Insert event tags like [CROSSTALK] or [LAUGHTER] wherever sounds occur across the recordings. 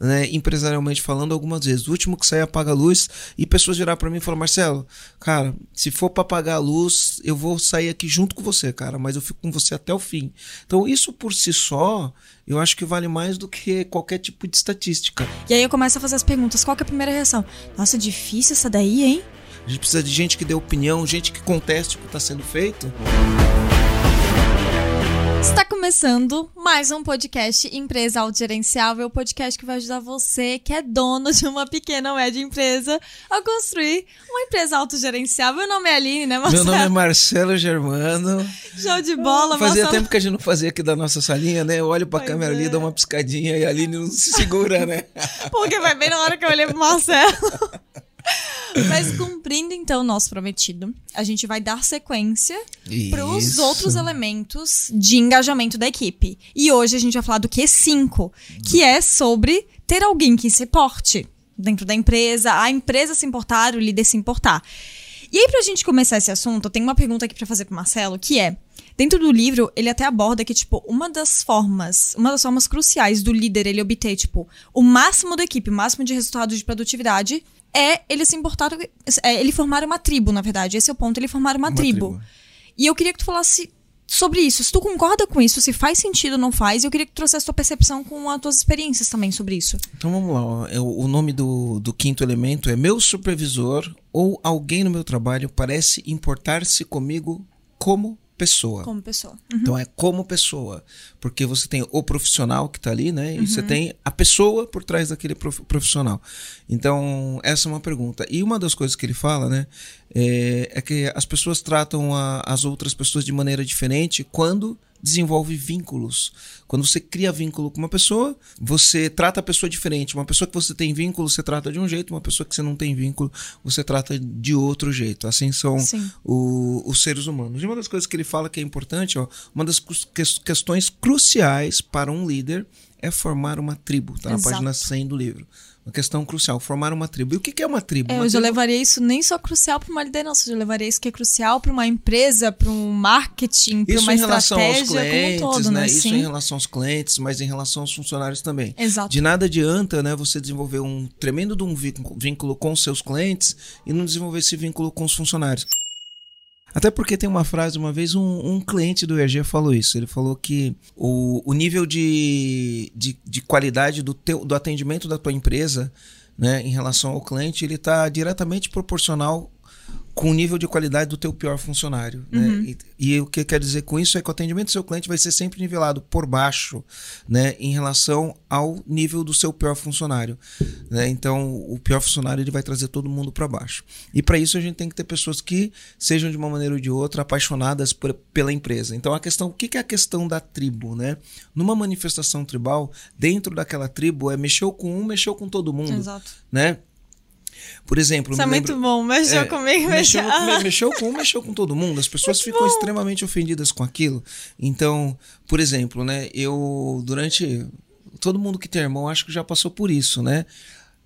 né, empresarialmente falando, algumas vezes. O último que sai apaga a luz e pessoas virar para mim e falar: Marcelo, cara, se for para apagar a luz, eu vou sair aqui junto com você, cara, mas eu fico com você até o fim. Então, isso por si só, eu acho que vale mais do que qualquer tipo de estatística. E aí eu começo a fazer as perguntas: qual é a primeira reação? Nossa, difícil essa daí, hein? A gente precisa de gente que dê opinião, gente que conteste o que está sendo feito. Começando mais um podcast Empresa Autogerenciável, o podcast que vai ajudar você que é dono de uma pequena ou média empresa a construir uma empresa autogerenciável. Meu nome é Aline, né, Marcelo? Meu nome é Marcelo Germano. Show de bola, Fazia Marcelo. tempo que a gente não fazia aqui da nossa salinha, né? Eu olho pra pois câmera é. ali, dou uma piscadinha e a Aline não se segura, né? [LAUGHS] Porque vai bem na hora que eu olhei pro Marcelo. [LAUGHS] Mas cumprindo então o nosso prometido, a gente vai dar sequência para os outros elementos de engajamento da equipe. E hoje a gente vai falar do Q5, que é sobre ter alguém que se importe dentro da empresa, a empresa se importar, o líder se importar. E aí, pra gente começar esse assunto, eu tenho uma pergunta aqui para fazer pro Marcelo, que é: Dentro do livro, ele até aborda que, tipo, uma das formas, uma das formas cruciais do líder ele obter, tipo, o máximo da equipe, o máximo de resultados de produtividade é ele se importar, é ele formar uma tribo, na verdade. Esse é o ponto, ele formar uma, uma tribo. tribo. E eu queria que tu falasse sobre isso. Se tu concorda com isso, se faz sentido ou não faz, eu queria que tu trouxesse a tua percepção com as tuas experiências também sobre isso. Então vamos lá. O nome do, do quinto elemento é meu supervisor ou alguém no meu trabalho parece importar-se comigo como pessoa. Como pessoa. Uhum. Então é como pessoa. Porque você tem o profissional que está ali, né? E uhum. você tem a pessoa por trás daquele profissional. Então, essa é uma pergunta. E uma das coisas que ele fala, né? É, é que as pessoas tratam a, as outras pessoas de maneira diferente quando desenvolve vínculos. Quando você cria vínculo com uma pessoa, você trata a pessoa diferente. Uma pessoa que você tem vínculo, você trata de um jeito, uma pessoa que você não tem vínculo, você trata de outro jeito. Assim são o, os seres humanos. E uma das coisas que ele fala que é importante, ó, uma das questões cruciais para um líder é formar uma tribo. Está na página 100 do livro uma questão crucial, formar uma tribo. E o que é uma tribo? É, uma eu já tribo... levaria isso nem só crucial para uma liderança, eu já levaria isso que é crucial para uma empresa, para um marketing, para uma estratégia clientes, como um todo, né? né? Isso Sim. em relação aos clientes, mas em relação aos funcionários também. Exato. De nada adianta, né, você desenvolver um tremendo de um vínculo com seus clientes e não desenvolver esse vínculo com os funcionários. Até porque tem uma frase, uma vez um, um cliente do ERG falou isso. Ele falou que o, o nível de, de, de qualidade do, teu, do atendimento da tua empresa né, em relação ao cliente, ele está diretamente proporcional com o nível de qualidade do teu pior funcionário. Né? Uhum. E, e, o que quer dizer com isso é que o atendimento do seu cliente vai ser sempre nivelado por baixo né, em relação ao nível do seu pior funcionário. Né? Então, o pior funcionário ele vai trazer todo mundo para baixo. E para isso a gente tem que ter pessoas que sejam de uma maneira ou de outra apaixonadas por, pela empresa. Então, a questão, o que é a questão da tribo? Né? Numa manifestação tribal, dentro daquela tribo, é mexeu com um, mexeu com todo mundo. Exato. Né? Por exemplo. Isso é muito bom, mexeu é, comigo, mexeu, mexeu, mexeu com mexeu com todo mundo. As pessoas muito ficam bom. extremamente ofendidas com aquilo. Então, por exemplo, né? Eu, durante. Todo mundo que tem irmão, acho que já passou por isso, né?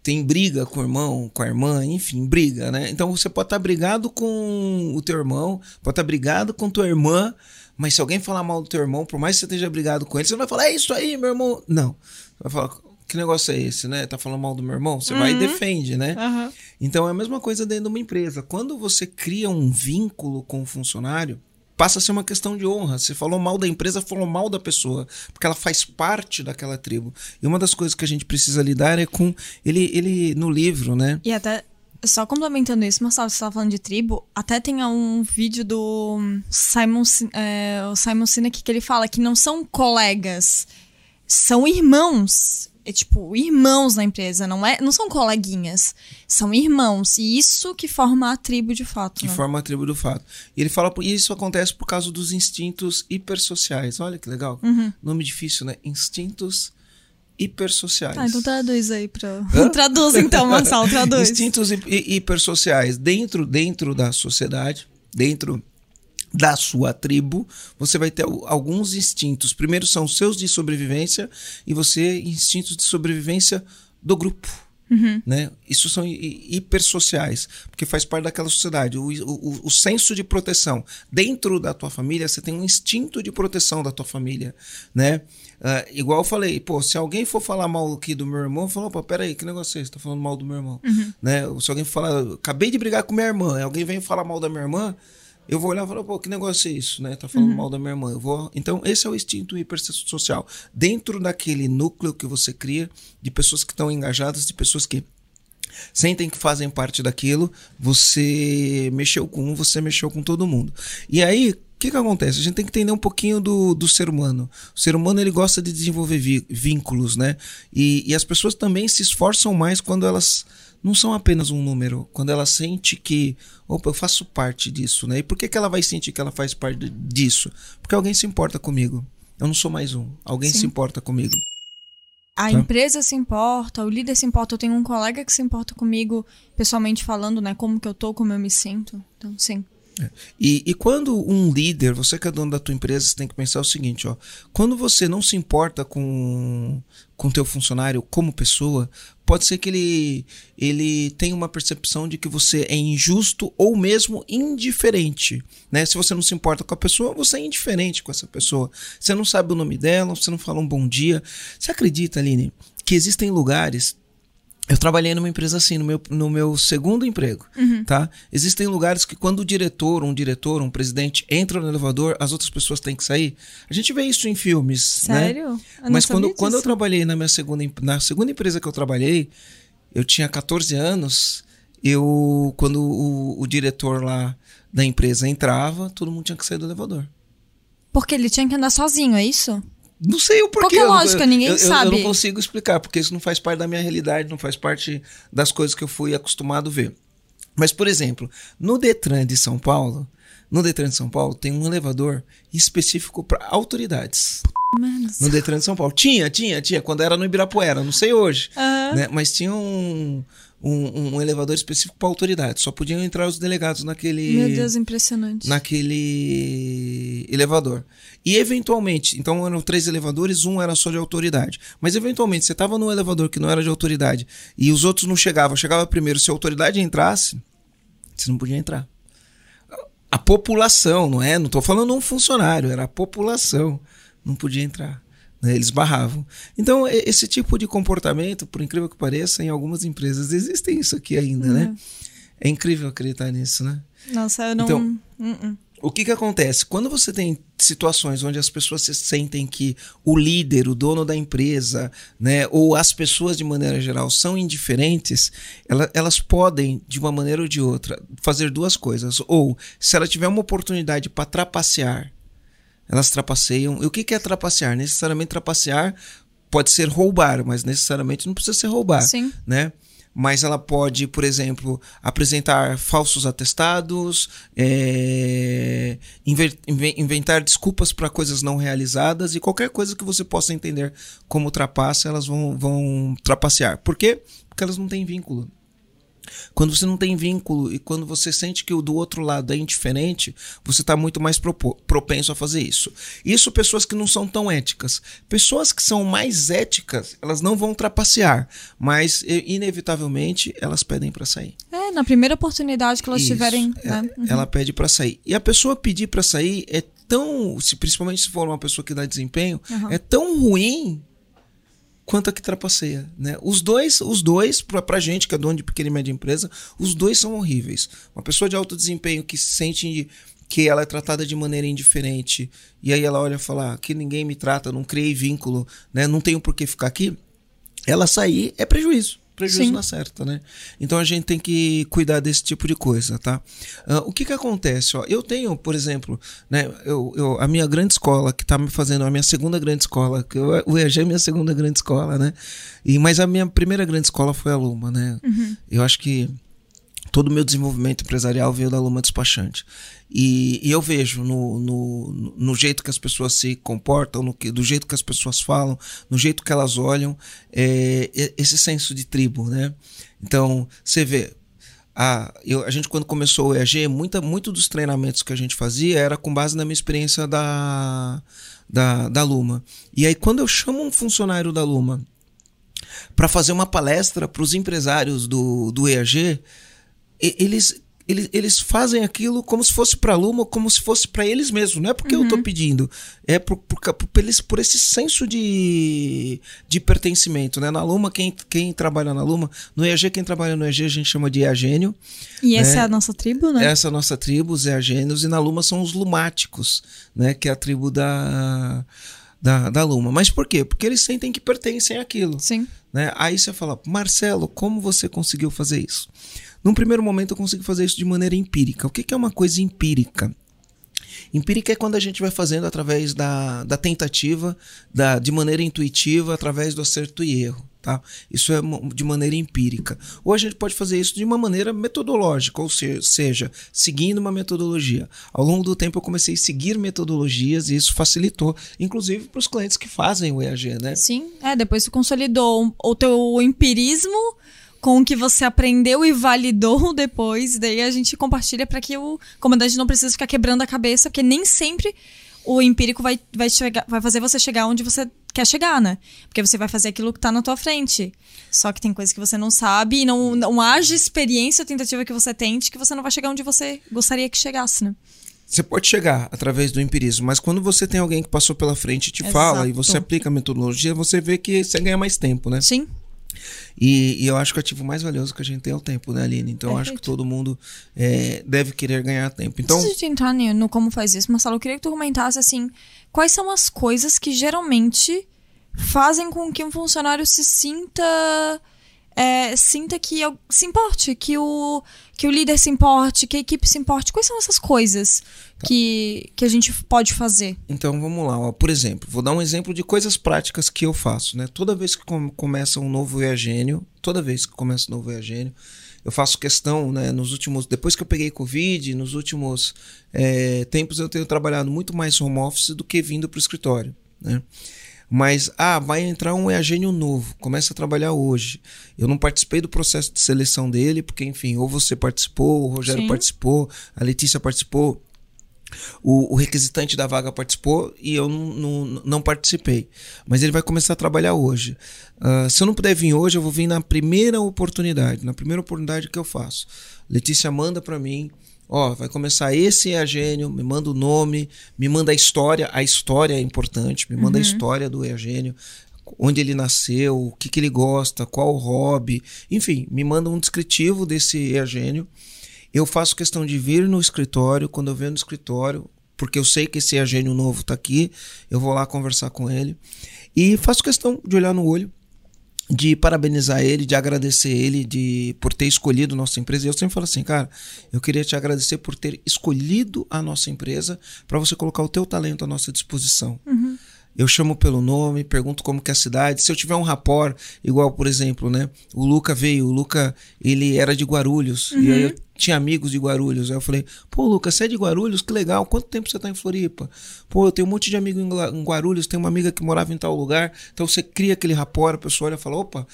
tem briga com o irmão, com a irmã, enfim, briga, né? Então você pode estar brigado com o teu irmão, pode estar brigado com tua irmã, mas se alguém falar mal do teu irmão, por mais que você esteja brigado com ele, você não vai falar, é isso aí, meu irmão. Não. Você vai falar, que negócio é esse, né? Tá falando mal do meu irmão? Você uhum. vai e uhum. defende, né? Uhum. Então é a mesma coisa dentro de uma empresa. Quando você cria um vínculo com o funcionário, passa a ser uma questão de honra. Você falou mal da empresa, falou mal da pessoa, porque ela faz parte daquela tribo. E uma das coisas que a gente precisa lidar é com ele, ele no livro, né? E até só complementando isso, Marcelo, você estava falando de tribo, até tem um vídeo do Simon, é, o Simon Sinek que ele fala que não são colegas, são irmãos é tipo irmãos na empresa, não é, não são coleguinhas, são irmãos e isso que forma a tribo de fato. Que né? forma a tribo do fato. E ele fala e isso acontece por causa dos instintos hipersociais. Olha que legal, uhum. nome difícil, né? Instintos hipersociais. Ah, então traduz aí para. [LAUGHS] traduz então, Marcelo, traduz. [LAUGHS] Instintos hipersociais dentro dentro da sociedade, dentro da sua tribo, você vai ter alguns instintos. Primeiro são os seus de sobrevivência e você instintos de sobrevivência do grupo. Uhum. Né? Isso são hipersociais, porque faz parte daquela sociedade. O, o, o, senso de proteção. Dentro da tua família, você tem um instinto de proteção da tua família. Né? Uh, igual eu falei, pô, se alguém for falar mal aqui do meu irmão, falou, pô, peraí, que negócio é esse? Tá falando mal do meu irmão. Uhum. Né? Se alguém falar, acabei de brigar com minha irmã, alguém vem falar mal da minha irmã, eu vou olhar e falar, pô, que negócio é isso, né? Tá falando uhum. mal da minha irmã. Eu vou... Então, esse é o instinto hipersocial. Dentro daquele núcleo que você cria, de pessoas que estão engajadas, de pessoas que sentem que fazem parte daquilo, você mexeu com um, você mexeu com todo mundo. E aí, o que, que acontece? A gente tem que entender um pouquinho do, do ser humano. O ser humano ele gosta de desenvolver vínculos, né? E, e as pessoas também se esforçam mais quando elas não são apenas um número. Quando ela sente que, opa, eu faço parte disso, né? E por que, que ela vai sentir que ela faz parte disso? Porque alguém se importa comigo. Eu não sou mais um. Alguém Sim. se importa comigo. A tá? empresa se importa, o líder se importa. Eu tenho um colega que se importa comigo, pessoalmente falando, né? Como que eu tô, como eu me sinto. Então, sim. E, e, quando um líder, você que é dono da tua empresa, você tem que pensar o seguinte, ó. Quando você não se importa com com teu funcionário como pessoa, pode ser que ele ele tenha uma percepção de que você é injusto ou mesmo indiferente, né? Se você não se importa com a pessoa, você é indiferente com essa pessoa. Você não sabe o nome dela, você não fala um bom dia. Você acredita, Aline, que existem lugares eu trabalhei numa empresa assim, no meu, no meu segundo emprego, uhum. tá? Existem lugares que quando o diretor, um diretor, um presidente entra no elevador, as outras pessoas têm que sair. A gente vê isso em filmes, né? Sério? né? Mas quando, quando eu trabalhei na minha segunda, na segunda empresa que eu trabalhei, eu tinha 14 anos, eu, quando o, o diretor lá da empresa entrava, todo mundo tinha que sair do elevador. Porque ele tinha que andar sozinho, é isso? Não sei o porquê. Qual é lógica? Eu, Ninguém eu, sabe. Eu, eu não consigo explicar, porque isso não faz parte da minha realidade, não faz parte das coisas que eu fui acostumado a ver. Mas, por exemplo, no Detran de São Paulo, no Detran de São Paulo tem um elevador específico para autoridades. Mas... No Detran de São Paulo. Tinha, tinha, tinha. Quando era no Ibirapuera, não sei hoje. Uhum. Né? Mas tinha um, um, um elevador específico para autoridades. Só podiam entrar os delegados naquele. Meu Deus, impressionante. Naquele elevador. E eventualmente, então eram três elevadores, um era só de autoridade. Mas eventualmente, você estava num elevador que não era de autoridade e os outros não chegavam, chegava primeiro. Se a autoridade entrasse, você não podia entrar. A população, não é? Não estou falando um funcionário, era a população. Não podia entrar. Né? Eles barravam. Então, esse tipo de comportamento, por incrível que pareça, em algumas empresas existem isso aqui ainda, né? uhum. né? É incrível acreditar nisso, né? Nossa, eu não. Então, uh -uh. o que que acontece? Quando você tem situações onde as pessoas se sentem que o líder, o dono da empresa, né, ou as pessoas de maneira geral são indiferentes, ela, elas podem, de uma maneira ou de outra, fazer duas coisas. Ou, se ela tiver uma oportunidade para trapacear elas trapaceiam. E o que é trapacear? Necessariamente trapacear pode ser roubar, mas necessariamente não precisa ser roubar, Sim. né? Mas ela pode, por exemplo, apresentar falsos atestados, é, inventar desculpas para coisas não realizadas e qualquer coisa que você possa entender como trapaça, elas vão, vão trapacear. Por quê? Porque elas não têm vínculo. Quando você não tem vínculo e quando você sente que o do outro lado é indiferente, você está muito mais propenso a fazer isso. Isso pessoas que não são tão éticas. Pessoas que são mais éticas, elas não vão trapacear, mas inevitavelmente elas pedem para sair. É, na primeira oportunidade que elas isso, tiverem. É, né? uhum. Ela pede para sair. E a pessoa pedir para sair é tão, se, principalmente se for uma pessoa que dá desempenho, uhum. é tão ruim quanto a que trapaceia, né? Os dois, os dois pra gente que é dono de pequena e média empresa, os dois são horríveis. Uma pessoa de alto desempenho que se sente que ela é tratada de maneira indiferente e aí ela olha e fala ah, que ninguém me trata, não criei vínculo, né? Não tenho por que ficar aqui. Ela sair é prejuízo prejuízo Sim. na certa, né? Então a gente tem que cuidar desse tipo de coisa, tá? Uh, o que que acontece? Ó, eu tenho, por exemplo, né, eu, eu, a minha grande escola, que está me fazendo a minha segunda grande escola, que eu, o EAG é minha segunda grande escola, né? E, mas a minha primeira grande escola foi a Luma, né? Uhum. Eu acho que todo o meu desenvolvimento empresarial veio da Luma Despachante. E, e eu vejo no, no, no, jeito que as pessoas se comportam, no que, do jeito que as pessoas falam, no jeito que elas olham, é, esse senso de tribo, né? Então, você vê, a, eu, a gente quando começou o EAG, muita, muito dos treinamentos que a gente fazia era com base na minha experiência da, da, da Luma. E aí, quando eu chamo um funcionário da Luma para fazer uma palestra para os empresários do, do EAG, eles eles, eles fazem aquilo como se fosse para a Luma, como se fosse para eles mesmos. Não é porque uhum. eu estou pedindo, é por, por, por, eles, por esse senso de, de pertencimento. Né? Na Luma, quem, quem trabalha na Luma, no EAG, quem trabalha no EAG a gente chama de EAGênio. E né? essa é a nossa tribo, né? Essa é a nossa tribo, os EAGênios, e na Luma são os lumáticos, né? que é a tribo da, da, da Luma. Mas por quê? Porque eles sentem que pertencem àquilo. Sim. Né? Aí você fala, Marcelo, como você conseguiu fazer isso? Num primeiro momento eu consigo fazer isso de maneira empírica. O que, que é uma coisa empírica? Empírica é quando a gente vai fazendo através da, da tentativa, da, de maneira intuitiva, através do acerto e erro. Tá? Isso é de maneira empírica. Ou a gente pode fazer isso de uma maneira metodológica, ou seja, seguindo uma metodologia. Ao longo do tempo eu comecei a seguir metodologias e isso facilitou, inclusive para os clientes que fazem o EAG, né? Sim, é, depois você consolidou o teu empirismo com o que você aprendeu e validou [LAUGHS] depois. Daí a gente compartilha para que o comandante não precise ficar quebrando a cabeça, porque nem sempre o empírico vai, vai, chegar, vai fazer você chegar onde você quer chegar, né? Porque você vai fazer aquilo que tá na tua frente. Só que tem coisas que você não sabe e não, não haja experiência ou tentativa que você tente que você não vai chegar onde você gostaria que chegasse, né? Você pode chegar através do empirismo, mas quando você tem alguém que passou pela frente e te Exato. fala e você aplica a metodologia, você vê que você ganha mais tempo, né? Sim. E, e, eu acho que o ativo mais valioso que a gente tem é o tempo, né, Aline? Então eu acho que todo mundo é, deve querer ganhar tempo. Então, Antes de entrar no como faz isso, Marcelo, eu queria que tu comentasse assim: quais são as coisas que geralmente fazem com que um funcionário se sinta é, sinta que eu, se importe, que o, que o líder se importe, que a equipe se importe. Quais são essas coisas tá. que, que a gente pode fazer? Então vamos lá. Ó. Por exemplo, vou dar um exemplo de coisas práticas que eu faço. Né? Toda vez que com, começa um novo EAGênio, toda vez que começa um novo EAGênio, eu faço questão, né, nos últimos, depois que eu peguei Covid, nos últimos é, tempos eu tenho trabalhado muito mais home office do que vindo para o escritório, né? Mas, ah, vai entrar um EAGênio novo, começa a trabalhar hoje. Eu não participei do processo de seleção dele, porque, enfim, ou você participou, o Rogério Sim. participou, a Letícia participou, o, o, requisitante da vaga participou e eu não, não, não, participei. Mas ele vai começar a trabalhar hoje. Uh, se eu não puder vir hoje, eu vou vir na primeira oportunidade, na primeira oportunidade que eu faço. Letícia manda para mim Ó, vai começar esse é a gênio, me manda o nome, me manda a história, a história é importante, me manda uhum. a história do Eugênio, onde ele nasceu, o que, que ele gosta, qual o hobby, enfim, me manda um descritivo desse Eugênio. Eu faço questão de vir no escritório, quando eu venho no escritório, porque eu sei que esse Eugênio novo está aqui, eu vou lá conversar com ele. E faço questão de olhar no olho, de parabenizar ele, de agradecer ele de por ter escolhido nossa empresa. E eu sempre falo assim, cara, eu queria te agradecer por ter escolhido a nossa empresa para você colocar o teu talento à nossa disposição. Uhum. Eu chamo pelo nome, pergunto como que é a cidade. Se eu tiver um rapor, igual, por exemplo, né? O Luca veio, o Luca, ele era de Guarulhos. Uhum. E aí eu tinha amigos de Guarulhos. Aí eu falei, pô, Lucas, você é de Guarulhos? Que legal. Quanto tempo você tá em Floripa? Pô, eu tenho um monte de amigo em Guarulhos, tem uma amiga que morava em tal lugar. Então você cria aquele rapport, a pessoa olha e fala, opa,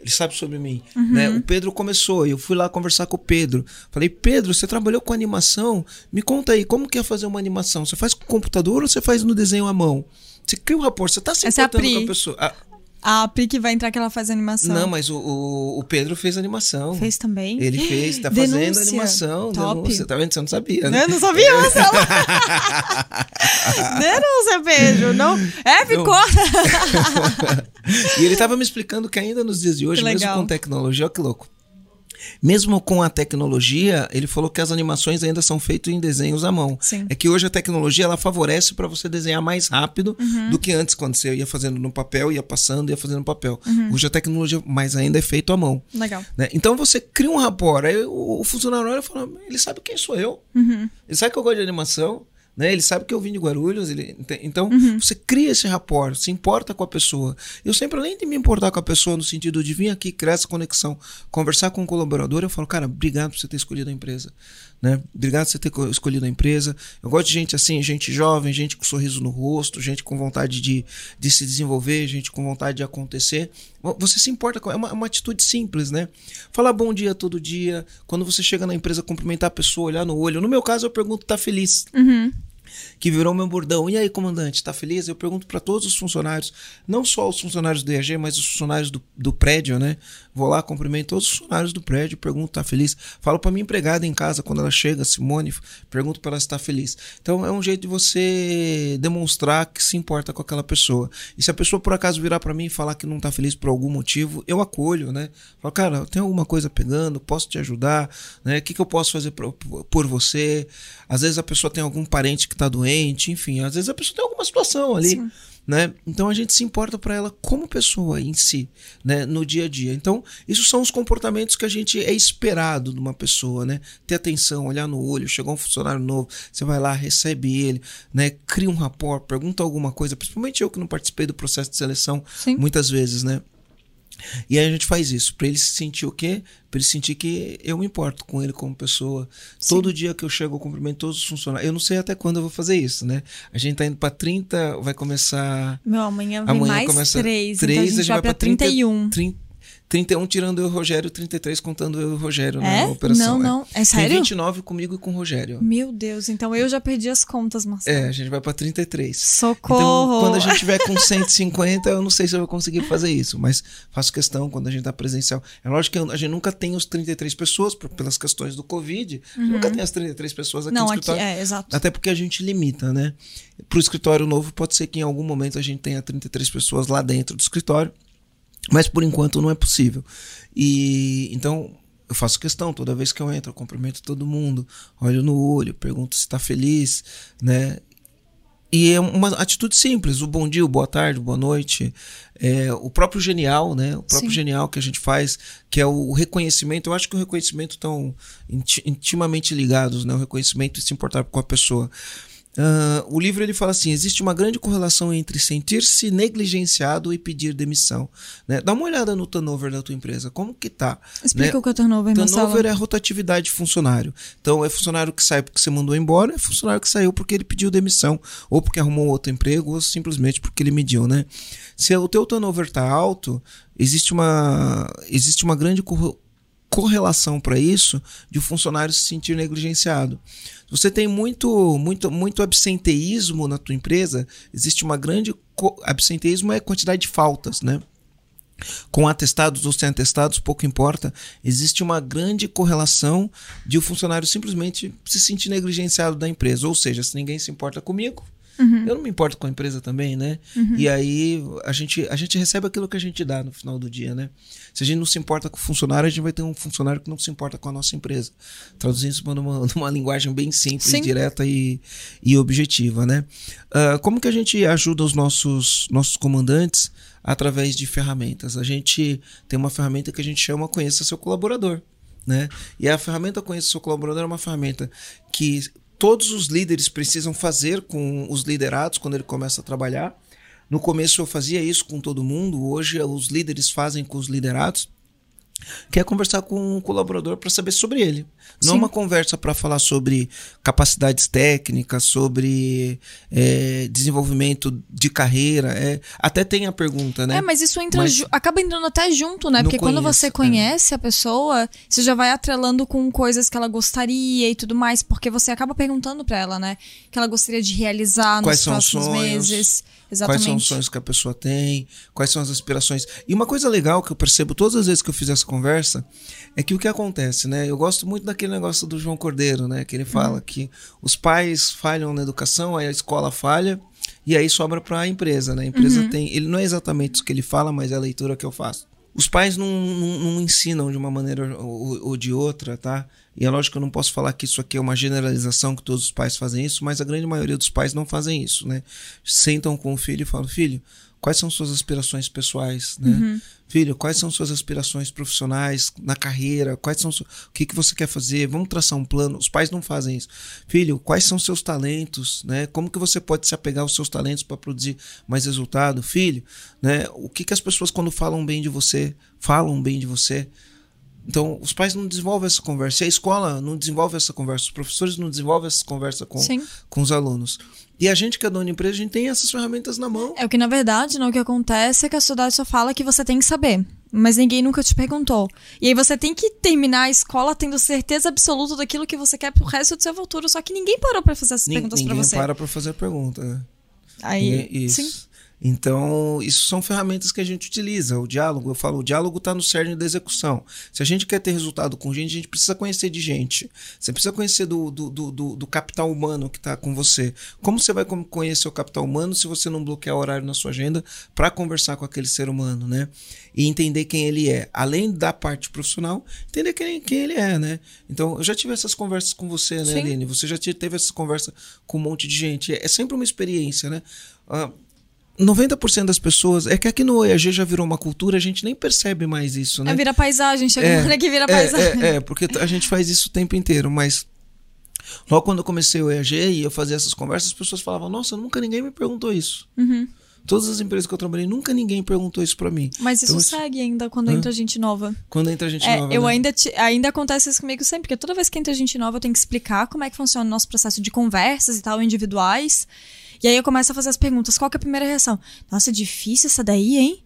ele sabe sobre mim. Uhum. Né? O Pedro começou, eu fui lá conversar com o Pedro. Falei, Pedro, você trabalhou com animação? Me conta aí, como que é fazer uma animação? Você faz com computador ou você faz no desenho à mão? Você cria um rapport, você tá se Essa importando é a com a pessoa. A, a Pri que vai entrar que ela faz animação. Não, mas o, o, o Pedro fez animação. Fez também? Ele fez, tá [GASPS] denúncia. fazendo animação. Top. Denúncia. Tá vendo? Você não sabia, né? Eu não sabia, [LAUGHS] Marcelo. denúncia, Pedro. Não. É, ficou. [LAUGHS] e ele tava me explicando que ainda nos dias de hoje, mesmo com tecnologia, olha que louco. Mesmo com a tecnologia, ele falou que as animações ainda são feitas em desenhos à mão. Sim. É que hoje a tecnologia ela favorece para você desenhar mais rápido uhum. do que antes, quando você ia fazendo no papel, ia passando, ia fazendo no papel. Uhum. Hoje a tecnologia mais ainda é feito à mão. Legal. Né? Então você cria um rapport. Aí o, o funcionário olha e fala: ele sabe quem sou eu. Uhum. Ele sabe que eu gosto de animação. Né? Ele sabe que eu vim de Guarulhos, ele, então uhum. você cria esse rapport, se importa com a pessoa. Eu sempre, além de me importar com a pessoa, no sentido de vir aqui, criar essa conexão, conversar com o um colaborador, eu falo, cara, obrigado por você ter escolhido a empresa. Né? Obrigado por você ter escolhido a empresa. Eu gosto de gente assim, gente jovem, gente com sorriso no rosto, gente com vontade de, de se desenvolver, gente com vontade de acontecer. Você se importa com. É uma, é uma atitude simples, né? Falar bom dia todo dia. Quando você chega na empresa, cumprimentar a pessoa, olhar no olho. No meu caso, eu pergunto, tá feliz? Uhum. que virou meu bordão. E aí, comandante, tá feliz? Eu pergunto para todos os funcionários, não só os funcionários do EAG, mas os funcionários do, do prédio, né? Vou lá, cumprimento todos os funcionários do prédio, pergunto, tá feliz? Falo para minha empregada em casa, quando ela chega, Simone, pergunto para ela se tá feliz. Então, é um jeito de você demonstrar que se importa com aquela pessoa. E se a pessoa, por acaso, virar para mim e falar que não tá feliz por algum motivo, eu acolho, né? Falo, cara, tem alguma coisa pegando, posso te ajudar, né? O que, que eu posso fazer por, por você? Às vezes a pessoa tem algum parente que tá doente, enfim, às vezes a pessoa tem alguma situação ali. Sim né? Então a gente se importa para ela como pessoa em si, né? No dia a dia. Então, isso são os comportamentos que a gente é esperado de uma pessoa, né? Ter atenção, olhar no olho, chegou um funcionário novo, você vai lá, recebe ele, né? Cria um rapport, pergunta alguma coisa, principalmente eu que não participei do processo de seleção Sim. muitas vezes, né? E aí a gente faz isso, para ele se sentir o quê? Para ele sentir que eu me importo com ele como pessoa. Sim. Todo dia que eu chego, eu cumprimento todos os funcionários. Eu não sei até quando eu vou fazer isso, né? A gente tá indo para 30, vai começar. Meu, amanhã amanhã mais começa 3, 3 então a gente, a gente vai, vai para 31. 30, 31 tirando eu e o Rogério, 33 contando eu e o Rogério é? na operação. Não, não. É, é sério? Tem 29 comigo e com o Rogério. Meu Deus, então eu já perdi as contas, Marcelo. É, a gente vai pra 33. Socorro! Então, quando a gente tiver com 150, eu não sei se eu vou conseguir fazer isso, mas faço questão quando a gente tá presencial. É lógico que a gente nunca tem os 33 pessoas, por, pelas questões do Covid. Uhum. Nunca tem as 33 pessoas aqui não, no escritório. Aqui, é, exato. Até porque a gente limita, né? Pro escritório novo, pode ser que em algum momento a gente tenha 33 pessoas lá dentro do escritório. Mas por enquanto não é possível. E então eu faço questão, toda vez que eu entro, eu cumprimento todo mundo, olho no olho, pergunto se está feliz, né? E é uma atitude simples, o bom dia, o boa tarde, boa noite, é, o próprio genial, né? O próprio Sim. genial que a gente faz, que é o reconhecimento. Eu acho que o reconhecimento estão intimamente ligados, né? O reconhecimento e se importar com a pessoa. Uh, o livro ele fala assim: existe uma grande correlação entre sentir-se negligenciado e pedir demissão. Né? Dá uma olhada no turnover da tua empresa, como que tá? Explica né? o que é turnover, Turnover é a rotatividade de funcionário. Então é funcionário que sai porque você mandou embora, é funcionário que saiu porque ele pediu demissão, ou porque arrumou outro emprego, ou simplesmente porque ele mediu, né? Se o teu turnover tá alto, existe uma existe uma grande correlação para isso de o funcionário se sentir negligenciado. Você tem muito, muito, muito absenteísmo na tua empresa, existe uma grande absenteísmo é quantidade de faltas, né? Com atestados ou sem atestados, pouco importa. Existe uma grande correlação de o funcionário simplesmente se sentir negligenciado da empresa. Ou seja, se ninguém se importa comigo, Uhum. Eu não me importo com a empresa também, né? Uhum. E aí a gente, a gente recebe aquilo que a gente dá no final do dia, né? Se a gente não se importa com o funcionário, a gente vai ter um funcionário que não se importa com a nossa empresa. Traduzindo isso numa, [LAUGHS] numa linguagem bem simples, Sim. direta e, e objetiva, né? Uh, como que a gente ajuda os nossos, nossos comandantes através de ferramentas? A gente tem uma ferramenta que a gente chama Conheça Seu Colaborador. Né? E a ferramenta Conheça Seu Colaborador é uma ferramenta que todos os líderes precisam fazer com os liderados quando ele começa a trabalhar. No começo eu fazia isso com todo mundo, hoje os líderes fazem com os liderados quer é conversar com um colaborador para saber sobre ele. Não Sim. uma conversa para falar sobre capacidades técnicas, sobre é, desenvolvimento de carreira. É, até tem a pergunta, né? É, mas isso entra mas acaba entrando até junto, né? Porque quando você é. conhece é. a pessoa, você já vai atrelando com coisas que ela gostaria e tudo mais, porque você acaba perguntando para ela, né? Que ela gostaria de realizar Quais nos próximos meses. Exatamente. Quais são os sonhos que a pessoa tem, quais são as aspirações. E uma coisa legal que eu percebo todas as vezes que eu fiz essa conversa é que o que acontece, né? Eu gosto muito daquele negócio do João Cordeiro, né? Que ele fala uhum. que os pais falham na educação, aí a escola falha e aí sobra para a empresa, né? A empresa uhum. tem. Ele não é exatamente isso que ele fala, mas é a leitura que eu faço. Os pais não, não, não ensinam de uma maneira ou, ou de outra, tá? E é lógico que eu não posso falar que isso aqui é uma generalização, que todos os pais fazem isso, mas a grande maioria dos pais não fazem isso, né? Sentam com o filho e falam: filho, quais são suas aspirações pessoais, né? Uhum. Filho, quais são suas aspirações profissionais na carreira? Quais são o que que você quer fazer? Vamos traçar um plano. Os pais não fazem isso. Filho, quais são seus talentos, né? Como que você pode se apegar aos seus talentos para produzir mais resultado? Filho, né? O que que as pessoas quando falam bem de você, falam bem de você? Então, os pais não desenvolvem essa conversa, e a escola não desenvolve essa conversa, os professores não desenvolvem essa conversa com, com os alunos. E a gente que é dono de empresa, a gente tem essas ferramentas na mão. É o que, na verdade, não, o que acontece é que a sociedade só fala que você tem que saber. mas ninguém nunca te perguntou. E aí você tem que terminar a escola tendo certeza absoluta daquilo que você quer pro resto do seu futuro, só que ninguém parou para fazer essas perguntas para você. Ninguém para pra fazer pergunta. Aí, isso. Sim. Então, isso são ferramentas que a gente utiliza. O diálogo, eu falo, o diálogo está no cerne da execução. Se a gente quer ter resultado com gente, a gente precisa conhecer de gente. Você precisa conhecer do, do, do, do capital humano que está com você. Como você vai conhecer o capital humano se você não bloquear o horário na sua agenda para conversar com aquele ser humano, né? E entender quem ele é. Além da parte profissional, entender quem, quem ele é, né? Então, eu já tive essas conversas com você, né, Sim. Aline? Você já teve essas conversas com um monte de gente. É sempre uma experiência, né? Uh, 90% das pessoas. É que aqui no EAG já virou uma cultura, a gente nem percebe mais isso, né? É, vira paisagem, chega é, uma que vira paisagem. É, é, é, porque a gente faz isso o tempo inteiro, mas. Logo quando eu comecei o EAG e eu fazia essas conversas, as pessoas falavam: Nossa, nunca ninguém me perguntou isso. Uhum. Todas as empresas que eu trabalhei, nunca ninguém perguntou isso para mim. Mas isso então, segue ainda quando entra gente nova. Quando entra gente é, nova. Eu né? ainda, te, ainda acontece isso comigo sempre, porque toda vez que entra gente nova, eu tenho que explicar como é que funciona o nosso processo de conversas e tal, individuais. E aí eu começo a fazer as perguntas. Qual que é a primeira reação? Nossa, difícil essa daí, hein?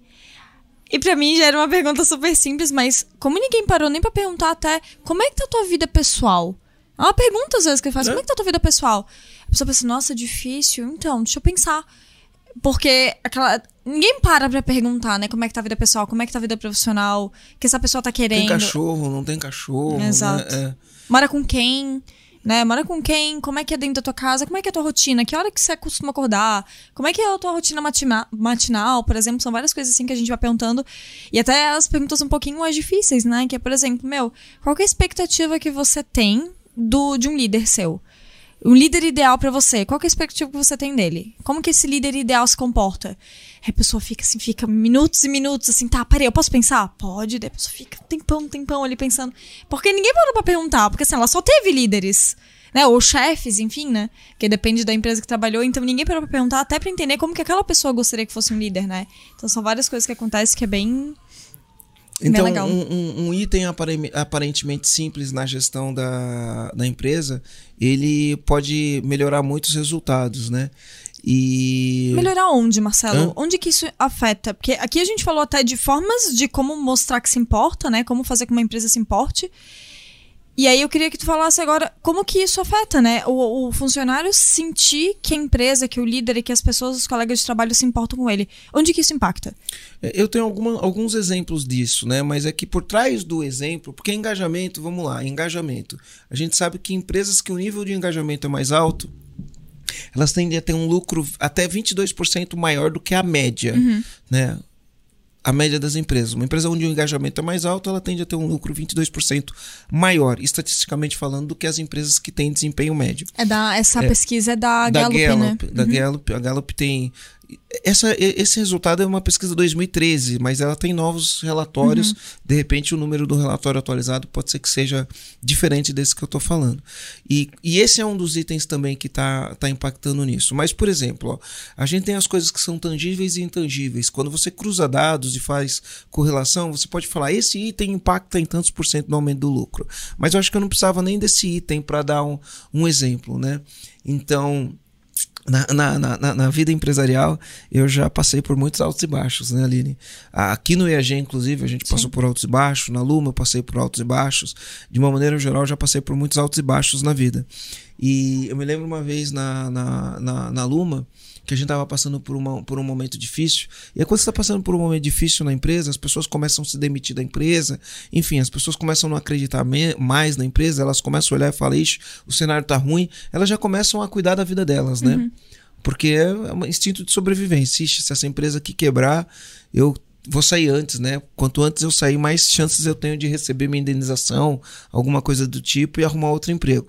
E para mim já era uma pergunta super simples, mas como ninguém parou nem para perguntar até como é que tá a tua vida pessoal? É uma pergunta às vezes que eu faço, é. como é que tá a tua vida pessoal? A pessoa pensa, nossa, difícil. Então, deixa eu pensar. Porque aquela. Ninguém para pra perguntar, né? Como é que tá a vida pessoal, como é que tá a vida profissional, o que essa pessoa tá querendo. Tem cachorro, não tem cachorro. Né? Exato. Né? É. Mora com quem? né? Mora com quem? Como é que é dentro da tua casa? Como é que é a tua rotina? Que hora que você costuma acordar? Como é que é a tua rotina matinal, por exemplo? São várias coisas assim que a gente vai perguntando. E até as perguntas um pouquinho mais difíceis, né? Que é, por exemplo, meu, qual é a expectativa que você tem do, de um líder seu? Um líder ideal para você, qual é a expectativa que você tem dele? Como que esse líder ideal se comporta? Aí a pessoa fica assim, fica minutos e minutos assim, tá, peraí, eu posso pensar? Pode, daí a pessoa fica um tempão, um tempão ali pensando. Porque ninguém parou pra perguntar, porque assim, ela só teve líderes, né? Ou chefes, enfim, né? Que depende da empresa que trabalhou, então ninguém parou pra perguntar, até pra entender como que aquela pessoa gostaria que fosse um líder, né? Então são várias coisas que acontecem que é bem. Então, um, um, item aparentemente simples na gestão da, da empresa, ele pode melhorar muitos resultados, né? E. Melhorar onde, Marcelo? Hã? Onde que isso afeta? Porque aqui a gente falou até de formas de como mostrar que se importa, né? Como fazer com que uma empresa se importe. E aí eu queria que tu falasse agora como que isso afeta, né? O, o, funcionário sentir que a empresa, que o líder e que as pessoas, os colegas de trabalho se importam com ele. Onde que isso impacta? É, eu tenho alguma, alguns exemplos disso, né? Mas é que por trás do exemplo, porque engajamento, vamos lá, engajamento. A gente sabe que empresas que o nível de engajamento é mais alto, elas tendem a ter um lucro até 22% maior do que a média, uhum. né? A média das empresas. Uma empresa onde o engajamento é mais alto, ela tende a ter um lucro 22% maior, estatisticamente falando, do que as empresas que têm desempenho médio. É da, essa é, pesquisa é da, da Gallup, Gallup né? Da uhum. Gallup, a Gallup tem essa, esse resultado é uma pesquisa de 2013, mas ela tem novos relatórios. Uhum. De repente, o número do relatório atualizado pode ser que seja diferente desse que eu estou falando. E, e esse é um dos itens também que está tá impactando nisso. Mas, por exemplo, ó, a gente tem as coisas que são tangíveis e intangíveis. Quando você cruza dados e faz correlação, você pode falar: esse item impacta em tantos por cento no aumento do lucro. Mas eu acho que eu não precisava nem desse item para dar um, um exemplo, né? Então na, na, na, na, vida empresarial, eu já passei por muitos altos e baixos, né, Aline? Aqui no IAG, inclusive, a gente Sim. passou por altos e baixos. Na Luma, eu passei por altos e baixos. De uma maneira geral, já passei por muitos altos e baixos na vida. E eu me lembro uma vez na, na, na, na Luma, que a gente estava passando por, uma, por um momento difícil. E aí, quando você está passando por um momento difícil na empresa, as pessoas começam a se demitir da empresa, enfim, as pessoas começam a não acreditar mais na empresa, elas começam a olhar e falar, ixi, o cenário está ruim, elas já começam a cuidar da vida delas, né? Uhum. Porque é um instinto de sobrevivência. Ixi, se essa empresa aqui quebrar, eu vou sair antes, né? Quanto antes eu sair, mais chances eu tenho de receber minha indenização, alguma coisa do tipo e arrumar outro emprego.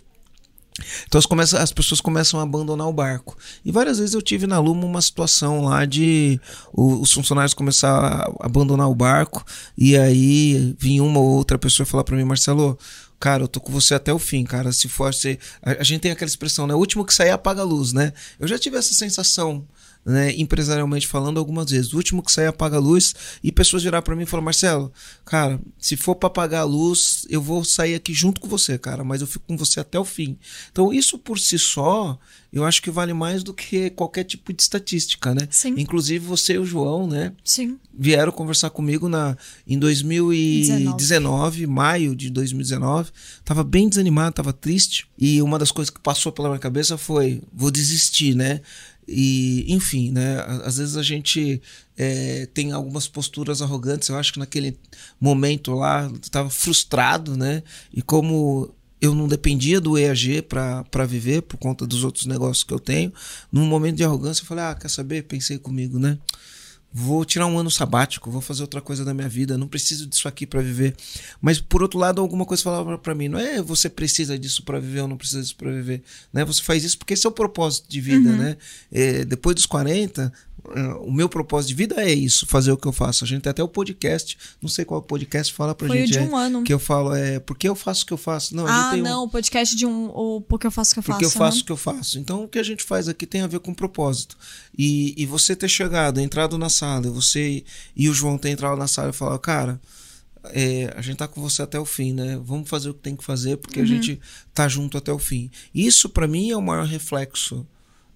Então as, começam, as pessoas começam a abandonar o barco. E várias vezes eu tive na Luma uma situação lá de o, os funcionários começaram a abandonar o barco e aí vinha uma ou outra pessoa falar para mim, Marcelo, cara, eu tô com você até o fim, cara. Se for ser. A, a gente tem aquela expressão, né? O último que sair apaga a luz, né? Eu já tive essa sensação né, empresarialmente falando algumas vezes. O último que sai apaga a luz e pessoas virar para mim e falar: Marcelo, cara, se for para apagar a luz, eu vou sair aqui junto com você, cara, mas eu fico com você até o fim. Então, isso por si só, eu acho que vale mais do que qualquer tipo de estatística, né? Sim. Inclusive você e o João, né? Sim. vieram conversar comigo na, em 2019, 19. maio de 2019. Tava bem desanimado, tava triste. E uma das coisas que passou pela minha cabeça foi: vou desistir, né? E, enfim, né? Às vezes a gente é, tem algumas posturas arrogantes. Eu acho que naquele momento lá estava frustrado, né? E como eu não dependia do EAG para viver por conta dos outros negócios que eu tenho, num momento de arrogância eu falei: ah, quer saber? Pensei comigo, né? Vou tirar um ano sabático, vou fazer outra coisa da minha vida, não preciso disso aqui para viver. Mas por outro lado, alguma coisa falava para mim, não é você precisa disso para viver ou não precisa disso para viver, né? Você faz isso porque esse é o propósito de vida, uhum. né? É, depois dos 40, é, o meu propósito de vida é isso, fazer o que eu faço. A gente tem até o podcast, não sei qual podcast fala pra Foi gente. Foi de um é, ano. Que eu falo, é, porque eu faço o que eu faço. Não, ah, não, um, o podcast de um, o porque eu faço o que eu faço. Porque eu faço o que eu faço. Então, o que a gente faz aqui tem a ver com propósito. E, e você ter chegado, entrado na sala, você e o João ter entrado na sala e falar, cara, é, a gente tá com você até o fim, né? Vamos fazer o que tem que fazer, porque uhum. a gente tá junto até o fim. Isso, para mim, é o maior reflexo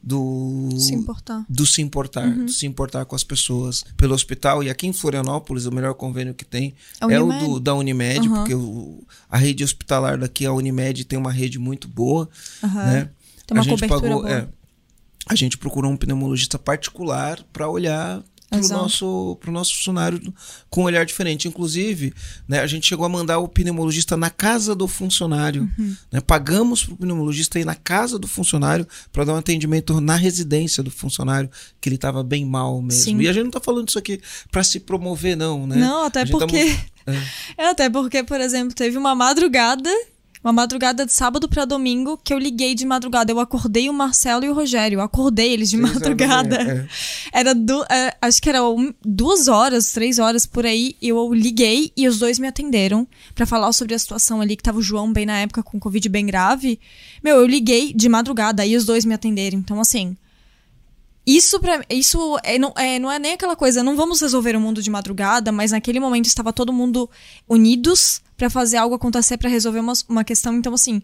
do se importar, do se importar, uhum. se importar com as pessoas pelo hospital. E aqui em Florianópolis, o melhor convênio que tem é, o do, da Unimed, uhum. porque o, a rede hospitalar daqui, a Unimed, tem uma rede muito boa. Uhum. Né? Tem uma a gente pagou, é, a gente procurou um pneumologista particular para olhar para o nosso, pro nosso funcionário com um olhar diferente. Inclusive, né, a gente chegou a mandar o pneumologista na casa do funcionário. Uhum. Né, pagamos para o pneumologista ir na casa do funcionário para dar um atendimento na residência do funcionário, que ele estava bem mal mesmo. Sim. E a gente não está falando isso aqui para se promover, não. Né? Não, até tá porque. Tá... [LAUGHS] É. é, até porque, por exemplo, teve uma madrugada uma madrugada de sábado para domingo que eu liguei de madrugada. Eu acordei o Marcelo e o Rogério. Eu acordei eles de três madrugada. É. [LAUGHS] Era du, é, acho que era um, duas horas, três horas por aí. Eu liguei e os dois me atenderam para falar sobre a situação ali que tava o João bem na época com Covid bem grave. Meu, eu liguei de madrugada e os dois me atenderam. Então, assim, isso para isso é, não, é, não é nem aquela coisa, não vamos resolver o mundo de madrugada, mas naquele momento estava todo mundo unidos para fazer algo acontecer, para resolver uma, uma questão. Então, assim,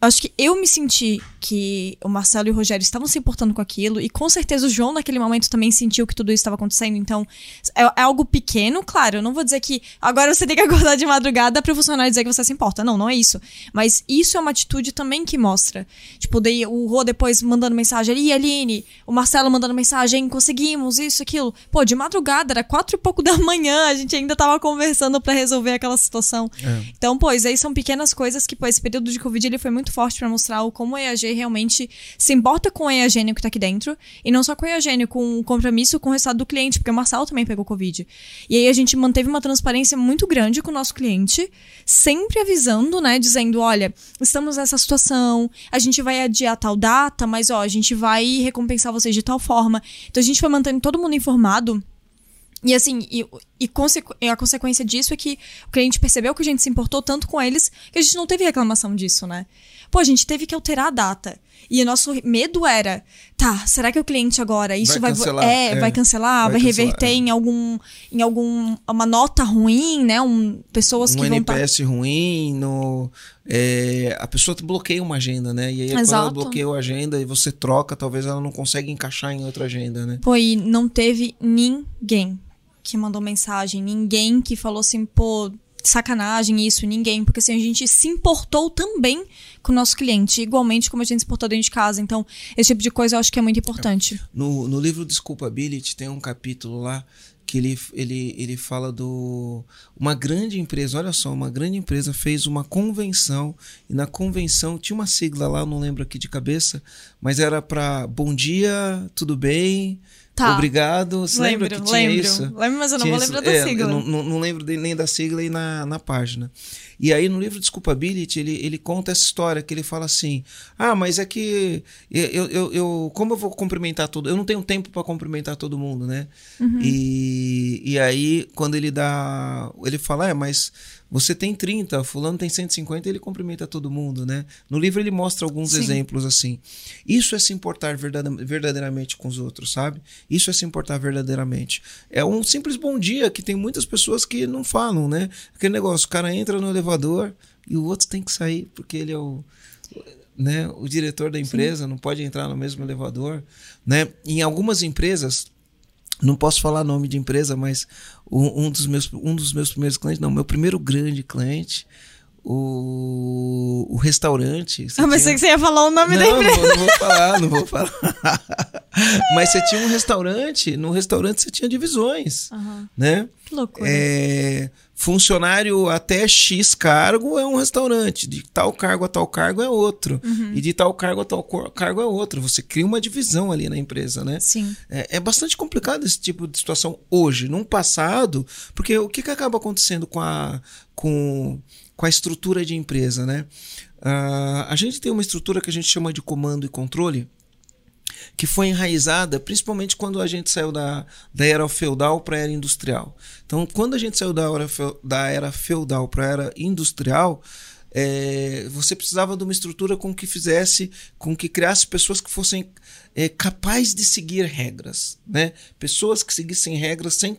acho que eu me senti que o Marcelo e o Rogério estavam se importando com aquilo, e com certeza o João, naquele momento, também sentiu que tudo isso estava acontecendo. Então, é, é, algo pequeno, claro. Eu não vou dizer que agora você tem que [LAUGHS] acordar de madrugada para o funcionário dizer que você se importa. Não, não é isso. Mas isso é uma atitude também que mostra. Tipo, daí o Rô depois mandando mensagem ali, Aline, o Marcelo mandando mensagem, conseguimos, isso, aquilo. Pô, de madrugada, era quatro e pouco da manhã, a gente ainda tava conversando para resolver aquela situação. É. Então, pois, aí são pequenas coisas que, pô, esse período de Covid ele foi muito muito forte para mostrar o como o EAG realmente se importa com o EAGênio que tá aqui dentro. E não só com o EAGênio, com o compromisso com o resultado do cliente, porque o Marçal também pegou Covid. E aí a gente manteve uma transparência muito grande com o nosso cliente, sempre avisando, né? Dizendo: olha, estamos nessa situação, a gente vai adiar tal data, mas ó, a gente vai recompensar vocês de tal forma. Então a gente foi mantendo todo mundo informado. E assim, e, e, a consequência disso é que o cliente percebeu que a gente se importou tanto com eles que a gente não teve reclamação disso, né? Pô, a gente teve que alterar a data. E o nosso medo era, tá, será que o cliente agora isso vai, vai cancelar, é, é, vai cancelar, vai, vai reverter é. em algum em algum uma nota ruim, né? Um, pessoas um que NPS vão NPS ruim, no é, a pessoa bloqueia uma agenda, né? E aí Exato. quando ela bloqueia a agenda e você troca, talvez ela não consegue encaixar em outra agenda, né? Pô, e não teve ninguém que mandou mensagem, ninguém que falou assim, pô, sacanagem isso, ninguém, porque assim, a gente se importou também com o nosso cliente, igualmente como a gente se importou dentro de casa. Então, esse tipo de coisa eu acho que é muito importante. No, no livro Desculpability tem um capítulo lá que ele, ele, ele fala do. Uma grande empresa, olha só, uma grande empresa fez uma convenção, e na convenção tinha uma sigla lá, não lembro aqui de cabeça, mas era para bom dia, tudo bem, Tá. Obrigado. Você lembro, lembra que tinha lembro. isso? Lembro, mas eu não tinha vou lembrar da é, sigla. Eu não, não, lembro nem da sigla e na, na página. E aí, no livro Desculpability, ele, ele conta essa história, que ele fala assim, ah, mas é que eu, eu, eu como eu vou cumprimentar todo... Eu não tenho tempo para cumprimentar todo mundo, né? Uhum. E, e aí, quando ele dá... Ele fala, é, mas você tem 30, fulano tem 150, ele cumprimenta todo mundo, né? No livro ele mostra alguns Sim. exemplos assim. Isso é se importar verdadeiramente com os outros, sabe? Isso é se importar verdadeiramente. É um simples bom dia que tem muitas pessoas que não falam, né? Aquele negócio, o cara entra no elevador e o outro tem que sair porque ele é o né, o diretor da empresa, Sim. não pode entrar no mesmo elevador, né? Em algumas empresas não posso falar nome de empresa, mas um, um, dos meus, um dos meus primeiros clientes, não, meu primeiro grande cliente, o, o restaurante. Ah, mas tinha... que você ia falar o nome não, da empresa. Não, não vou falar, não vou falar. [LAUGHS] mas você tinha um restaurante, no restaurante você tinha divisões, uhum. né? Que loucura. É, funcionário até X cargo é um restaurante, de tal cargo a tal cargo é outro, uhum. e de tal cargo a tal cargo é outro. Você cria uma divisão ali na empresa, né? Sim. É, é bastante complicado esse tipo de situação hoje. Num passado, porque o que, que acaba acontecendo com a, com, com a estrutura de empresa, né? Uh, a gente tem uma estrutura que a gente chama de comando e controle, que foi enraizada principalmente quando a gente saiu da, da era feudal para a era industrial. Então, quando a gente saiu da era, da era feudal para a era industrial, é, você precisava de uma estrutura com que fizesse, com que criasse pessoas que fossem é, capazes de seguir regras, né? Pessoas que seguissem regras sem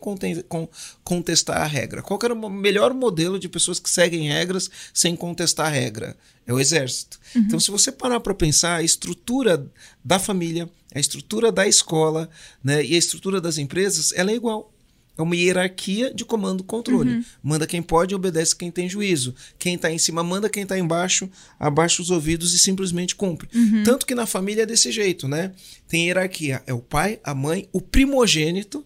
contestar a regra. Qual era o melhor modelo de pessoas que seguem regras sem contestar a regra? É o exército. Uhum. Então, se você parar para pensar, a estrutura da família, a estrutura da escola, né, e a estrutura das empresas, ela é igual. É uma hierarquia de comando e controle. Uhum. Manda quem pode, obedece quem tem juízo. Quem está em cima manda, quem está embaixo abaixa os ouvidos e simplesmente cumpre. Uhum. Tanto que na família é desse jeito, né? Tem hierarquia. É o pai, a mãe, o primogênito.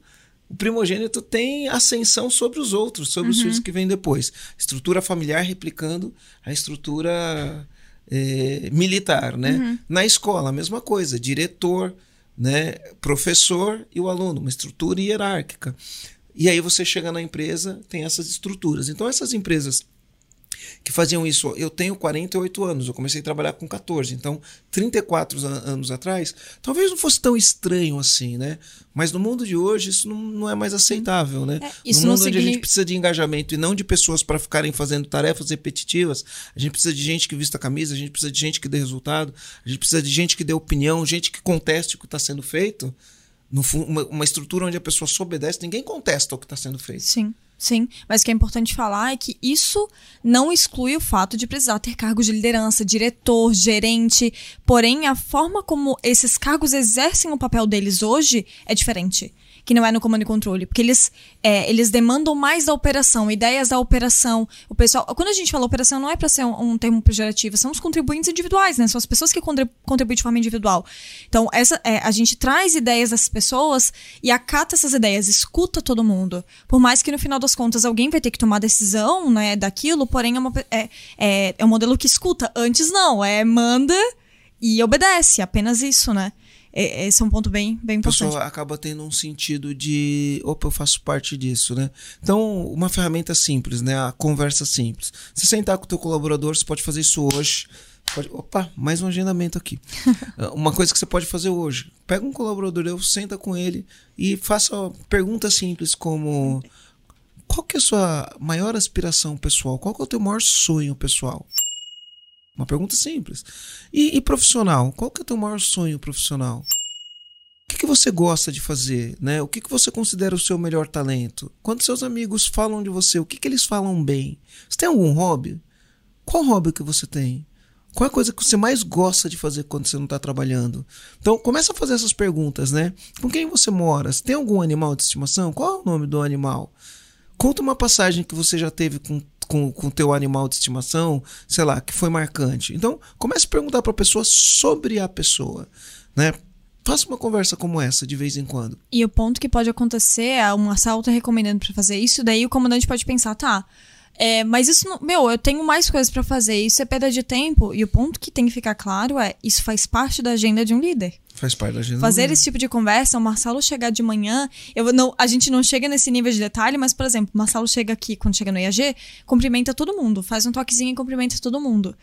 O primogênito tem ascensão sobre os outros, sobre uhum. os filhos que vêm depois. Estrutura familiar replicando a estrutura é, militar, né? Uhum. Na escola, a mesma coisa. Diretor, né? professor e o aluno. Uma estrutura hierárquica. E aí você chega na empresa, tem essas estruturas. Então essas empresas que faziam isso. Eu tenho 48 anos, eu comecei a trabalhar com 14, então 34 anos atrás, talvez não fosse tão estranho assim, né? Mas no mundo de hoje isso não, não é mais aceitável, né? É, isso no mundo onde significa... a gente precisa de engajamento e não de pessoas para ficarem fazendo tarefas repetitivas, a gente precisa de gente que vista a camisa, a gente precisa de gente que dê resultado, a gente precisa de gente que dê opinião, gente que conteste o que está sendo feito. Uma, uma estrutura onde a pessoa só obedece, ninguém contesta o que está sendo feito. Sim. Sim, mas o que é importante falar é que isso não exclui o fato de precisar ter cargos de liderança, diretor, gerente. Porém, a forma como esses cargos exercem o papel deles hoje é diferente que não é no comando e controle. Porque eles, é, eles demandam mais da operação, ideias da operação. O pessoal. Quando a gente fala operação, não é para ser um, um, termo pejorativo, são os contribuintes individuais, né? São as pessoas que contribuem de forma individual. Então, essa, é, a gente traz ideias dessas pessoas e acata essas ideias, escuta todo mundo. Por mais que no final das contas alguém vai ter que tomar decisão né, daquilo, porém é, uma, é, é, é um modelo que escuta. Antes não, é manda e obedece, apenas isso, né? É, esse é um ponto bem, bem importante. A pessoa acaba tendo um sentido de, opa, eu faço parte disso, né? Então, uma ferramenta simples, né? A conversa simples. Se sentar com o teu colaborador, você pode fazer isso hoje. Pode, opa, mais um agendamento aqui. [LAUGHS] uma coisa que você pode fazer hoje. Pega um colaborador, senta com ele e faça perguntas simples como qual que é a sua maior aspiração pessoal? Qual que é o teu maior sonho pessoal? Uma pergunta simples. E, e profissional? Qual que é o teu maior sonho profissional? O que, que você gosta de fazer? Né? O que, que você considera o seu melhor talento? Quando seus amigos falam de você, o que, que eles falam bem? Você tem algum hobby? Qual hobby que você tem? Qual é a coisa que você mais gosta de fazer quando você não está trabalhando? Então, começa a fazer essas perguntas, né? Com quem você mora? Você tem algum animal de estimação? Qual é o nome do animal? Conta uma passagem que você já teve com com o teu animal de estimação, sei lá, que foi marcante. Então, comece a perguntar para a pessoa sobre a pessoa, né? Faça uma conversa como essa de vez em quando. E o ponto que pode acontecer é um assalto recomendando para fazer isso, daí o comandante pode pensar, tá, é, mas isso, não, meu, eu tenho mais coisas para fazer, isso é perda de tempo. E o ponto que tem que ficar claro é, isso faz parte da agenda de um líder. Faz parte da agenda. Fazer esse tipo de conversa, o Marcelo chegar de manhã, eu não, a gente não chega nesse nível de detalhe, mas, por exemplo, o Marcelo chega aqui, quando chega no IAG, cumprimenta todo mundo, faz um toquezinho e cumprimenta todo mundo.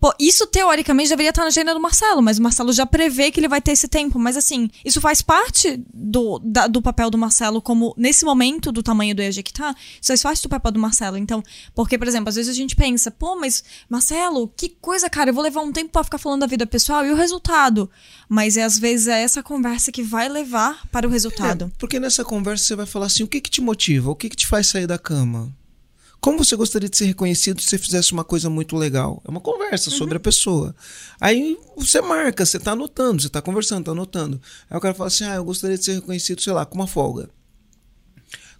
Pô, isso teoricamente deveria estar na agenda do Marcelo, mas o Marcelo já prevê que ele vai ter esse tempo. Mas assim, isso faz parte do, da, do papel do Marcelo, como nesse momento do tamanho do EAG que tá, isso faz parte do papel do Marcelo. Então, porque, por exemplo, às vezes a gente pensa, pô, mas Marcelo, que coisa, cara, eu vou levar um tempo para ficar falando da vida pessoal e o resultado. Mas é, às vezes é essa conversa que vai levar para o resultado. É, porque nessa conversa você vai falar assim: o que, que te motiva? O que, que te faz sair da cama? Como você gostaria de ser reconhecido se você fizesse uma coisa muito legal? É uma conversa uhum. sobre a pessoa. Aí você marca, você tá anotando, você tá conversando, tá anotando. Aí o cara fala assim: ah, eu gostaria de ser reconhecido, sei lá, com uma folga.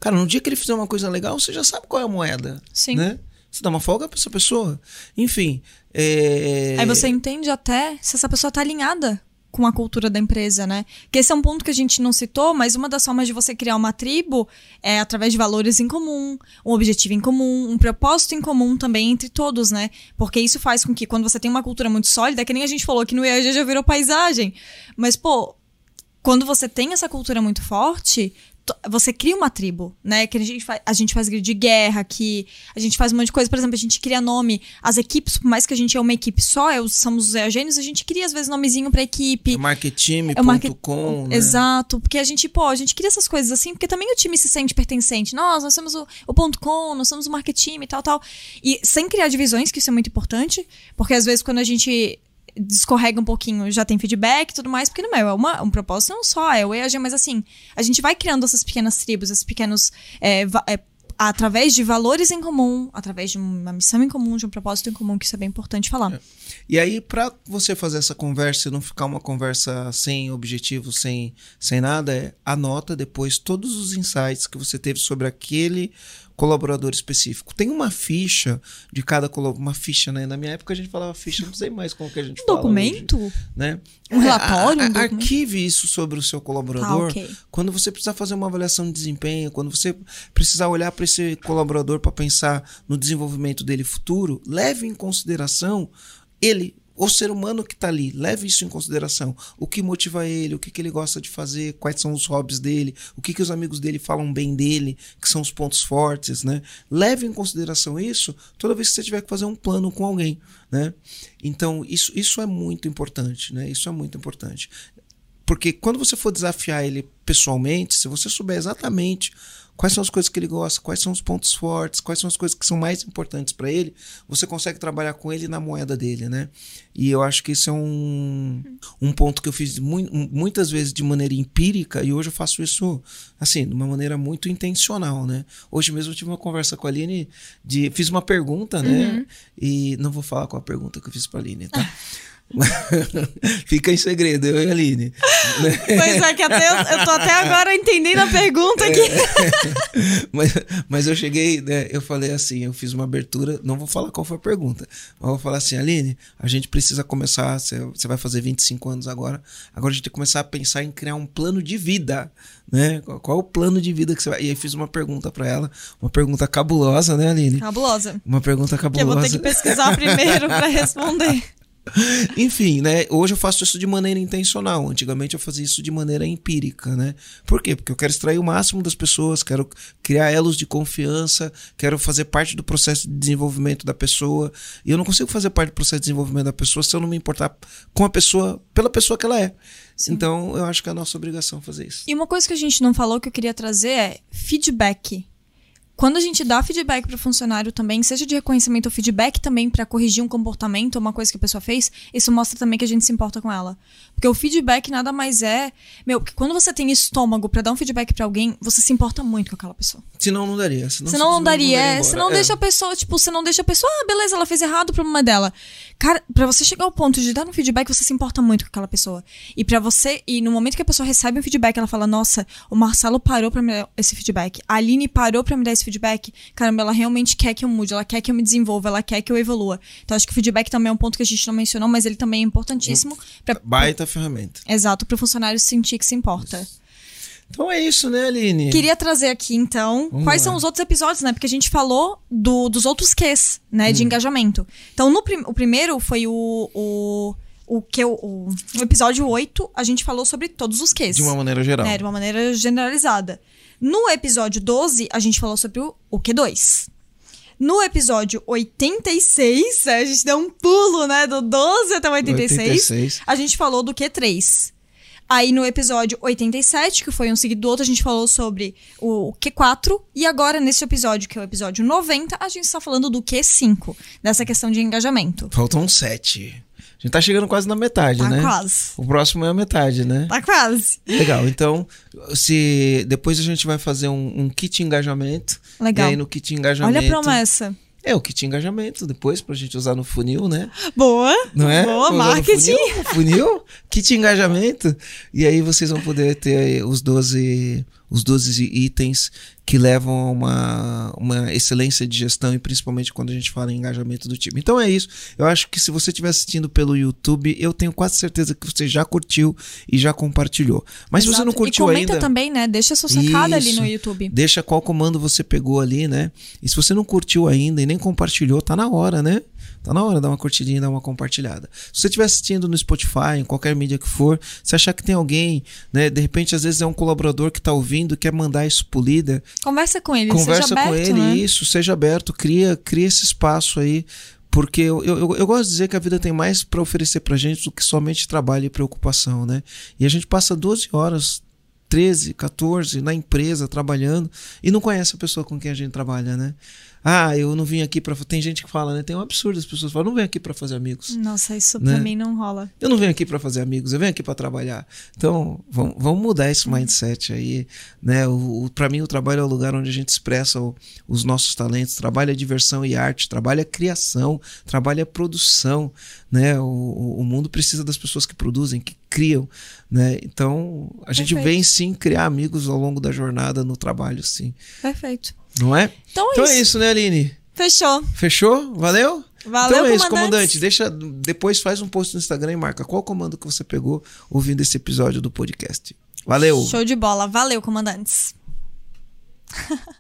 Cara, no dia que ele fizer uma coisa legal, você já sabe qual é a moeda. Sim. Né? Você dá uma folga pra essa pessoa. Enfim. É... Aí você entende até se essa pessoa tá alinhada com a cultura da empresa, né? Que esse é um ponto que a gente não citou, mas uma das formas de você criar uma tribo é através de valores em comum, um objetivo em comum, um propósito em comum também entre todos, né? Porque isso faz com que quando você tem uma cultura muito sólida, que nem a gente falou que no IAG já virou paisagem, mas pô, quando você tem essa cultura muito forte, você cria uma tribo, né? Que a gente, faz, a gente faz grid de guerra, que a gente faz um monte de coisa. Por exemplo, a gente cria nome. As equipes, por mais que a gente é uma equipe só, eu, somos os eugênios, a gente cria às vezes nomezinho pra equipe. É marketing.com, é market... né? Exato. Porque a gente, pô, a gente cria essas coisas assim, porque também o time se sente pertencente. Nós, nós somos o, o ponto .com, nós somos o marketing e tal, tal. E sem criar divisões, que isso é muito importante. Porque às vezes quando a gente descorrega um pouquinho, já tem feedback e tudo mais, porque não é, é uma, um propósito não só, é o EAG, mas assim, a gente vai criando essas pequenas tribos, esses pequenos. É, é, através de valores em comum, através de uma missão em comum, de um propósito em comum, que isso é bem importante falar. É. E aí, para você fazer essa conversa e não ficar uma conversa sem objetivo, sem, sem nada, é, anota depois todos os insights que você teve sobre aquele colaborador específico. Tem uma ficha de cada colaborador, uma ficha, né? Na minha época a gente falava ficha, não sei mais como que a gente um fala. Documento? Hoje, né? Um relatório? É, a, a, um arquive isso sobre o seu colaborador. Ah, okay. Quando você precisar fazer uma avaliação de desempenho, quando você precisar olhar para esse colaborador para pensar no desenvolvimento dele futuro, leve em consideração ele o ser humano que está ali, leve isso em consideração. O que motiva ele, o que, que ele gosta de fazer, quais são os hobbies dele, o que, que os amigos dele falam bem dele, que são os pontos fortes, né? Leve em consideração isso toda vez que você tiver que fazer um plano com alguém, né? Então, isso, isso é muito importante, né? Isso é muito importante. Porque quando você for desafiar ele pessoalmente, se você souber exatamente quais são as coisas que ele gosta, quais são os pontos fortes, quais são as coisas que são mais importantes para ele, você consegue trabalhar com ele na moeda dele, né? E eu acho que isso é um, um ponto que eu fiz mu muitas vezes de maneira empírica e hoje eu faço isso, assim, de uma maneira muito intencional, né? Hoje mesmo eu tive uma conversa com a Aline, de, fiz uma pergunta, né? Uhum. E não vou falar qual a pergunta que eu fiz para a Aline, tá? [LAUGHS] [LAUGHS] Fica em segredo, eu e a Aline. [LAUGHS] Pois é, que até eu, eu tô até agora entendendo a pergunta aqui. É, [LAUGHS] mas, mas eu cheguei, né? Eu falei assim, eu fiz uma abertura, não vou falar qual foi a pergunta, mas vou falar assim, Aline, a gente precisa começar, você vai fazer 25 anos agora, agora a gente tem que começar a pensar em criar um plano de vida, né? Qual, qual é o plano de vida que você vai. E aí fiz uma pergunta para ela, uma pergunta cabulosa, né, Aline? Cabulosa. Uma pergunta cabulosa. Que eu vou ter que pesquisar primeiro para responder. [LAUGHS] Enfim, né? Hoje eu faço isso de maneira intencional. Antigamente eu fazia isso de maneira empírica, né? Por quê? Porque eu quero extrair o máximo das pessoas, quero criar elos de confiança, quero fazer parte do processo de desenvolvimento da pessoa. E eu não consigo fazer parte do processo de desenvolvimento da pessoa se eu não me importar com a pessoa, pela pessoa que ela é. Sim. Então, eu acho que é a nossa obrigação fazer isso. E uma coisa que a gente não falou que eu queria trazer é feedback. Quando a gente dá feedback para o funcionário também, seja de reconhecimento ou feedback também para corrigir um comportamento ou uma coisa que a pessoa fez, isso mostra também que a gente se importa com ela. Porque o feedback nada mais é, meu, porque quando você tem estômago para dar um feedback para alguém, você se importa muito com aquela pessoa. Senão não daria. Senão, senão não daria, não daria senão é. deixa a pessoa, tipo, você não deixa a pessoa, ah, beleza, ela fez errado, o problema é dela. Cara, para você chegar ao ponto de dar um feedback, você se importa muito com aquela pessoa. E para você, e no momento que a pessoa recebe um feedback, ela fala: "Nossa, o Marcelo parou para me dar esse feedback. A Aline parou para me dar esse feedback. Caramba, ela realmente quer que eu mude, ela quer que eu me desenvolva, ela quer que eu evolua". Então acho que o feedback também é um ponto que a gente não mencionou, mas ele também é importantíssimo para baita ferramenta. Exato, para o funcionário sentir que se importa. Isso. Então é isso, né, Aline? Queria trazer aqui, então, Vamos quais lá. são os outros episódios, né? Porque a gente falou do, dos outros Qs, né, hum. de engajamento. Então, no prim o primeiro foi o, o o que o, o, episódio 8, a gente falou sobre todos os Qs. De uma maneira geral. Né, de uma maneira generalizada. No episódio 12, a gente falou sobre o, o Q2. No episódio 86, a gente deu um pulo, né? Do 12 até o 86, 86. A gente falou do Q3. Aí no episódio 87, que foi um seguido do outro, a gente falou sobre o Q4. E agora, nesse episódio, que é o episódio 90, a gente está falando do Q5, dessa questão de engajamento. Faltam sete. A gente tá chegando quase na metade, Tá né? quase. O próximo é a metade, né? Tá quase. Legal. Então, se depois a gente vai fazer um, um kit engajamento. Legal. E aí no kit engajamento. Olha a promessa. É o kit engajamento depois pra gente usar no funil, né? Boa. Não é? Boa, marketing. Funil, funil, kit engajamento. E aí vocês vão poder ter aí os 12, os 12 itens que levam a uma, uma excelência de gestão e principalmente quando a gente fala em engajamento do time. Então é isso. Eu acho que se você estiver assistindo pelo YouTube, eu tenho quase certeza que você já curtiu e já compartilhou. Mas se você não Exato. curtiu e comenta ainda, também, né? Deixa sua sacada ali Isso. no YouTube. deixa qual comando você pegou ali, né? E se você não curtiu ainda e nem compartilhou, tá na hora, né? Tá na hora de dar uma curtidinha dar uma compartilhada. Se você estiver assistindo no Spotify, em qualquer mídia que for, se achar que tem alguém, né? De repente, às vezes é um colaborador que tá ouvindo, quer mandar isso pro líder, Conversa com ele, conversa seja aberto, com ele, né? isso, seja aberto, cria, cria esse espaço aí. Porque eu, eu, eu- gosto de dizer que a vida tem mais para oferecer pra gente do que somente trabalho e preocupação, né? E a gente passa 12 horas, 13, 14 na empresa trabalhando e não conhece a pessoa com quem a gente trabalha, né? Ah, eu não vim aqui para Tem gente que fala, né? Tem um absurdo, as pessoas falam, não vem aqui para fazer amigos. Nossa, isso Né? pra mim não rola. Eu não venho aqui para fazer amigos, eu venho aqui para trabalhar. Então, vamos, vamos mudar esse mindset aí, né? O, o, para mim, o trabalho é o lugar onde a gente expressa o- os nossos talentos, trabalha diversão e arte, trabalha criação, trabalha produção, né? O, o- mundo precisa das pessoas que produzem, que criam, né? Então, a gente Perfeito. vem sim criar amigos ao longo da jornada no trabalho, sim. Perfeito. Não é? Então é Então isso. é isso, né, Aline? Fechou. Fechou? Valeu? Valeu, então é isso, comandante. comandante. Deixa, depois faz um post no Instagram e marca qual comando que você pegou ouvindo esse episódio do podcast. Valeu! Show de bola. Valeu, comandantes. [LAUGHS]